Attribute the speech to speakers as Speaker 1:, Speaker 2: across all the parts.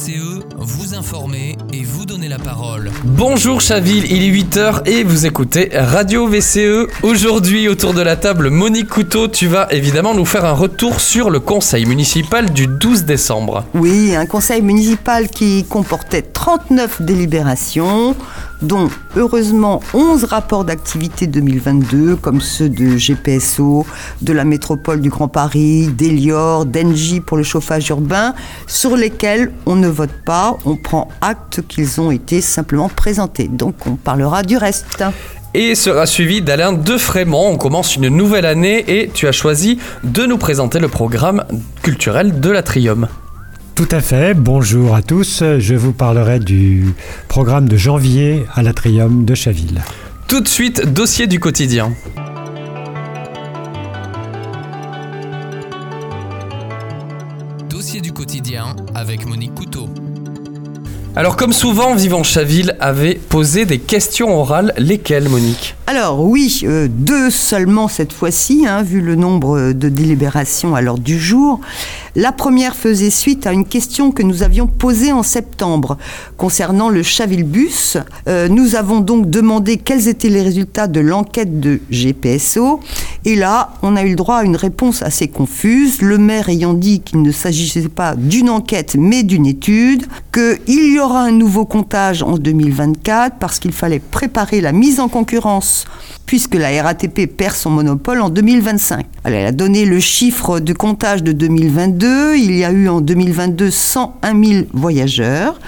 Speaker 1: VCE, vous informer et vous donner la parole.
Speaker 2: Bonjour Chaville, il est 8h et vous écoutez Radio VCE. Aujourd'hui, autour de la table, Monique Couteau, tu vas évidemment nous faire un retour sur le conseil municipal du 12 décembre.
Speaker 3: Oui, un conseil municipal qui comportait 39 délibérations, dont heureusement 11 rapports d'activité 2022, comme ceux de GPSO, de la métropole du Grand Paris, d'Elior, d'Engie pour le chauffage urbain, sur lesquels on ne vote pas, on prend acte qu'ils ont été simplement présentés. Donc on parlera du reste.
Speaker 2: Et sera suivi d'Alain Defrémont. On commence une nouvelle année et tu as choisi de nous présenter le programme culturel de l'Atrium.
Speaker 4: Tout à fait, bonjour à tous. Je vous parlerai du programme de janvier à l'Atrium de Chaville.
Speaker 2: Tout de suite, dossier du quotidien.
Speaker 1: Dossier du quotidien avec Monique Couteau.
Speaker 2: Alors comme souvent, Vivant Chaville avait posé des questions orales. Lesquelles, Monique?
Speaker 3: Alors oui, euh, deux seulement cette fois-ci, hein, vu le nombre de délibérations à l'ordre du jour. La première faisait suite à une question que nous avions posée en septembre concernant le Chavilbus. Euh, nous avons donc demandé quels étaient les résultats de l'enquête de GPSO. Et là, on a eu le droit à une réponse assez confuse. Le maire ayant dit qu'il ne s'agissait pas d'une enquête mais d'une étude, qu'il y aura un nouveau comptage en 2024 parce qu'il fallait préparer la mise en concurrence puisque la RATP perd son monopole en 2025. Elle a donné le chiffre de comptage de 2022. Il y a eu en 2022 101 000 voyageurs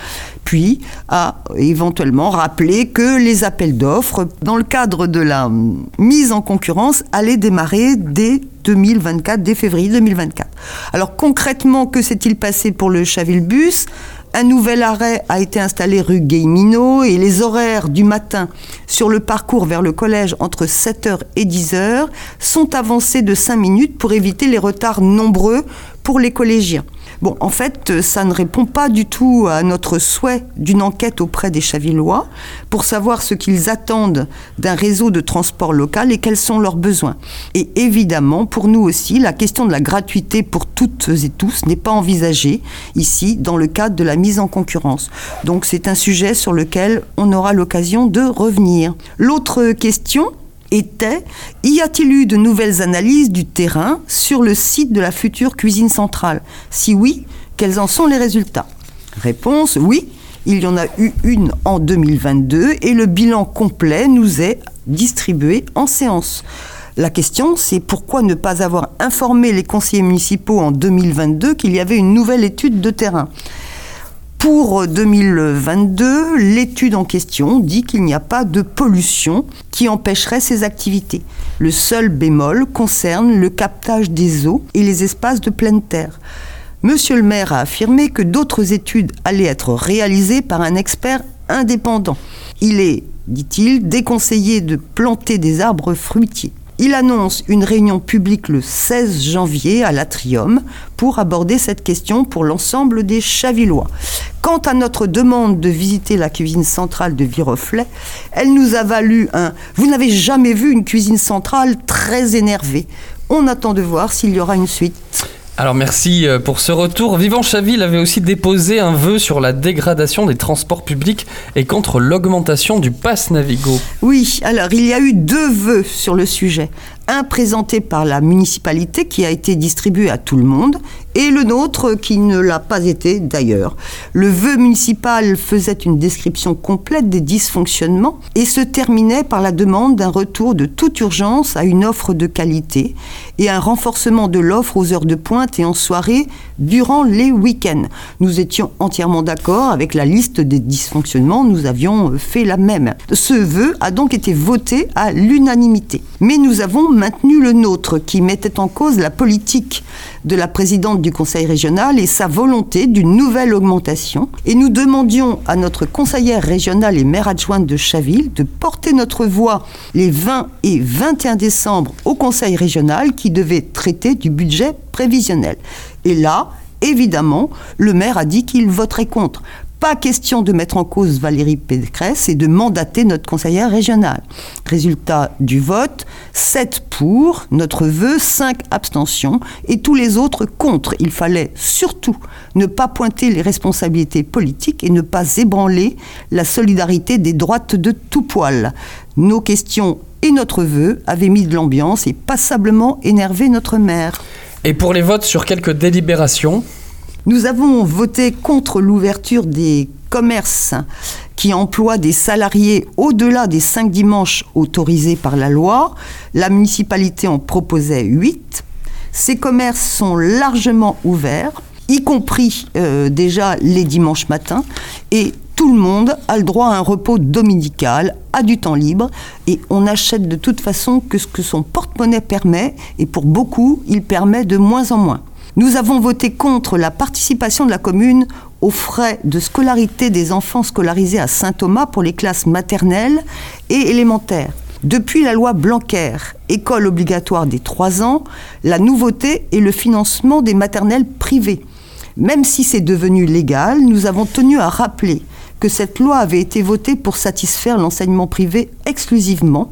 Speaker 3: puis a éventuellement rappelé que les appels d'offres, dans le cadre de la mise en concurrence, allaient démarrer dès 2024, dès février 2024. Alors concrètement, que s'est-il passé pour le Chavilbus un nouvel arrêt a été installé rue Guéminot et les horaires du matin sur le parcours vers le collège entre 7h et 10h sont avancés de 5 minutes pour éviter les retards nombreux pour les collégiens. Bon, en fait, ça ne répond pas du tout à notre souhait d'une enquête auprès des Chavillois pour savoir ce qu'ils attendent d'un réseau de transport local et quels sont leurs besoins. Et évidemment, pour nous aussi, la question de la gratuité pour toutes et tous n'est pas envisagée ici dans le cadre de la mise en concurrence. Donc c'est un sujet sur lequel on aura l'occasion de revenir. L'autre question, était y a-t-il eu de nouvelles analyses du terrain sur le site de la future cuisine centrale? Si oui, quels en sont les résultats? Réponse oui, il y en a eu une en 2022 et le bilan complet nous est distribué en séance. La question, c'est pourquoi ne pas avoir informé les conseillers municipaux en 2022 qu'il y avait une nouvelle étude de terrain? Pour 2022, l'étude en question dit qu'il n'y a pas de pollution qui empêcherait ces activités. Le seul bémol concerne le captage des eaux et les espaces de pleine terre. Monsieur le maire a affirmé que d'autres études allaient être réalisées par un expert indépendant. Il est, dit-il, déconseillé de planter des arbres fruitiers. Il annonce une réunion publique le 16 janvier à l'Atrium pour aborder cette question pour l'ensemble des Chavillois. Quant à notre demande de visiter la cuisine centrale de Viroflay, elle nous a valu un Vous n'avez jamais vu une cuisine centrale très énervée. On attend de voir s'il y aura une suite.
Speaker 2: Alors merci euh, pour ce retour. Vivant Chaville avait aussi déposé un vœu sur la dégradation des transports publics et contre l'augmentation du pass Navigo.
Speaker 3: Oui, alors il y a eu deux vœux sur le sujet un présenté par la municipalité qui a été distribué à tout le monde et le nôtre qui ne l'a pas été d'ailleurs. Le vœu municipal faisait une description complète des dysfonctionnements et se terminait par la demande d'un retour de toute urgence à une offre de qualité et un renforcement de l'offre aux heures de pointe et en soirée durant les week-ends. Nous étions entièrement d'accord avec la liste des dysfonctionnements, nous avions fait la même. Ce vœu a donc été voté à l'unanimité. Mais nous avons maintenu le nôtre qui mettait en cause la politique de la présidente du conseil régional et sa volonté d'une nouvelle augmentation. Et nous demandions à notre conseillère régionale et maire adjointe de Chaville de porter notre voix les 20 et 21 décembre au conseil régional qui devait traiter du budget prévisionnel. Et là, évidemment, le maire a dit qu'il voterait contre Pas question de mettre en cause Valérie Pécresse et de mandater notre conseillère régionale. Résultat du vote, 7 pour, notre vœu, 5 abstentions et tous les autres contre. Il fallait surtout ne pas pointer les responsabilités politiques et ne pas ébranler la solidarité des droites de tout poil. Nos questions et notre vœu avaient mis de l'ambiance et passablement énervé notre maire.
Speaker 2: Et pour les votes sur quelques délibérations
Speaker 3: nous avons voté contre l'ouverture des commerces qui emploient des salariés au-delà des cinq dimanches autorisés par la loi. La municipalité en proposait huit. Ces commerces sont largement ouverts, y compris euh, déjà les dimanches matins, et tout le monde a le droit à un repos dominical, à du temps libre, et on achète de toute façon que ce que son porte-monnaie permet, et pour beaucoup, il permet de moins en moins. Nous avons voté contre la participation de la commune aux frais de scolarité des enfants scolarisés à Saint-Thomas pour les classes maternelles et élémentaires. Depuis la loi Blanquer, école obligatoire des 3 ans, la nouveauté est le financement des maternelles privées. Même si c'est devenu légal, nous avons tenu à rappeler que cette loi avait été votée pour satisfaire l'enseignement privé exclusivement,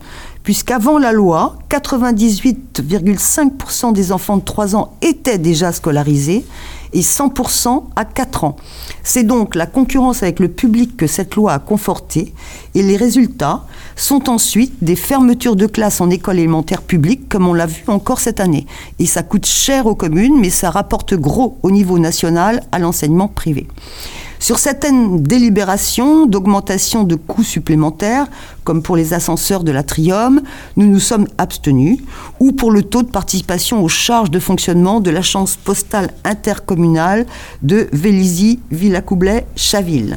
Speaker 3: puisqu'avant la loi, 98,5% des enfants de 3 ans étaient déjà scolarisés et 100% à 4 ans. C'est donc la concurrence avec le public que cette loi a conforté et les résultats sont ensuite des fermetures de classes en école élémentaire publique comme on l'a vu encore cette année. Et ça coûte cher aux communes mais ça rapporte gros au niveau national à l'enseignement privé. Sur certaines délibérations d'augmentation de coûts supplémentaires, comme pour les ascenseurs de l'atrium, nous nous sommes abstenus, ou pour le taux de participation aux charges de fonctionnement de la chance postale intercommunale de Vélizy-Villacoublay-Chaville.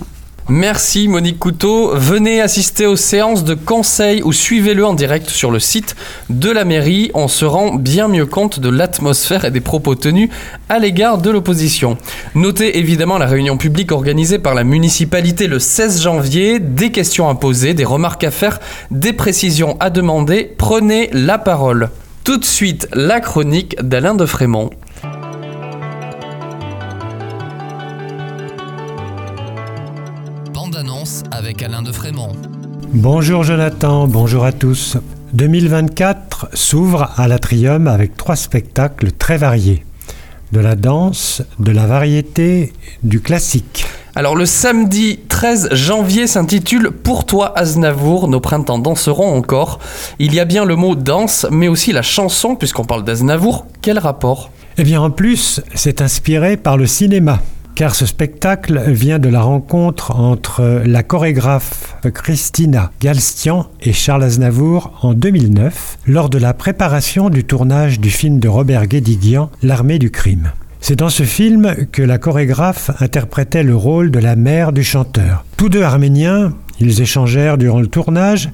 Speaker 2: Merci Monique Couteau. Venez assister aux séances de conseil ou suivez-le en direct sur le site de la mairie. On se rend bien mieux compte de l'atmosphère et des propos tenus à l'égard de l'opposition. Notez évidemment la réunion publique organisée par la municipalité le 16 janvier. Des questions à poser, des remarques à faire, des précisions à demander. Prenez la parole. Tout de suite, la chronique d'Alain de Frémont.
Speaker 1: Avec Alain de Frémont.
Speaker 4: Bonjour Jonathan, bonjour à tous. 2024 s'ouvre à l'Atrium avec trois spectacles très variés. De la danse, de la variété, du classique.
Speaker 2: Alors le samedi 13 janvier s'intitule Pour toi Aznavour, nos printemps danseront encore. Il y a bien le mot danse, mais aussi la chanson, puisqu'on parle d'Aznavour. Quel rapport?
Speaker 4: Eh bien en plus, c'est inspiré par le cinéma car ce spectacle vient de la rencontre entre la chorégraphe Christina Galstian et Charles Aznavour en 2009 lors de la préparation du tournage du film de Robert Guédiguian L'armée du crime. C'est dans ce film que la chorégraphe interprétait le rôle de la mère du chanteur. Tous deux arméniens, ils échangèrent durant le tournage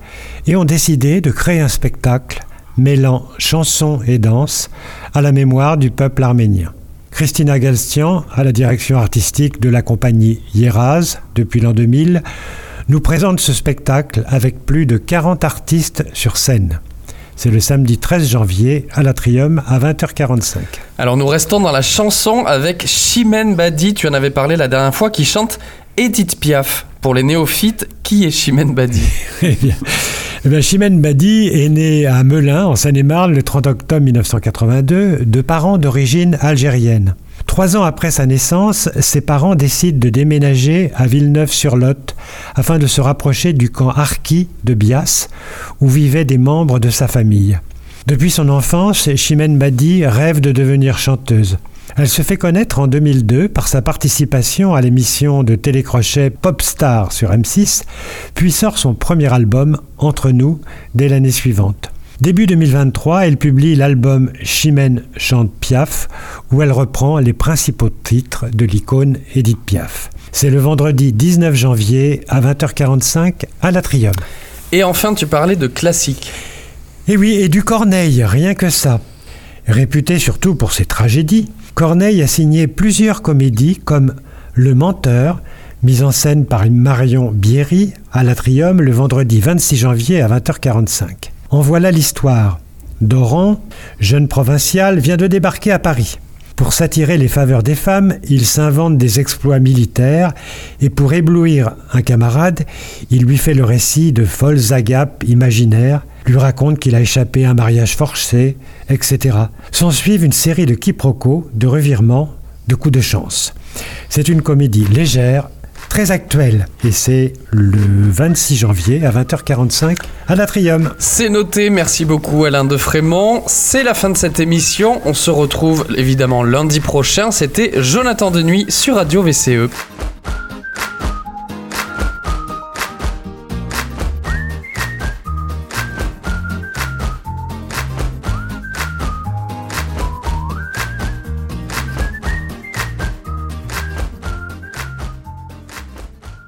Speaker 4: et ont décidé de créer un spectacle mêlant chanson et danse à la mémoire du peuple arménien. Christina Galstian, à la direction artistique de la compagnie Yeraz depuis l'an 2000, nous présente ce spectacle avec plus de 40 artistes sur scène. C'est le samedi 13 janvier à l'Atrium à 20h45.
Speaker 2: Alors nous restons dans la chanson avec Chimène Badi, tu en avais parlé la dernière fois, qui chante Edith Piaf. Pour les néophytes, qui est Chimène Badi?
Speaker 4: Eh bien, eh Chimène Badi est née à Melun, en Seine-et-Marne, le 30 octobre 1982, de parents d'origine algérienne. Trois ans après sa naissance, ses parents décident de déménager à Villeneuve-sur-Lot afin de se rapprocher du camp Arki de Bias, où vivaient des membres de sa famille. Depuis son enfance, Chimène Badi rêve de devenir chanteuse. Elle se fait connaître en 2002 par sa participation à l'émission de télécrochet Popstar sur M6, puis sort son premier album Entre nous dès l'année suivante. Début 2023, elle publie l'album Chimène chante Piaf, où elle reprend les principaux titres de l'icône Edith Piaf. C'est le vendredi 19 janvier à 20h45 à l'Atrium.
Speaker 2: Et enfin, tu parlais de classique.
Speaker 4: Et oui, et du Corneille, rien que ça. Réputé surtout pour ses tragédies, Corneille a signé plusieurs comédies comme Le Menteur, mise en scène par Marion Bierry à l'Atrium le vendredi 26 janvier à 20h45. En voilà l'histoire. Doran, jeune provincial, vient de débarquer à Paris. Pour s'attirer les faveurs des femmes, il s'invente des exploits militaires et pour éblouir un camarade, il lui fait le récit de folles agapes imaginaires, lui raconte qu'il a échappé à un mariage forcé, etc. S'en suivent une série de quiproquos, de revirements, de coups de chance. C'est une comédie légère, très actuelle, et c'est le 26 janvier à 20h45 à l'Atrium.
Speaker 2: C'est noté, merci beaucoup Alain de Frémont. C'est la fin de cette émission. On se retrouve évidemment lundi prochain. C'était Jonathan de Nuit sur Radio VCE.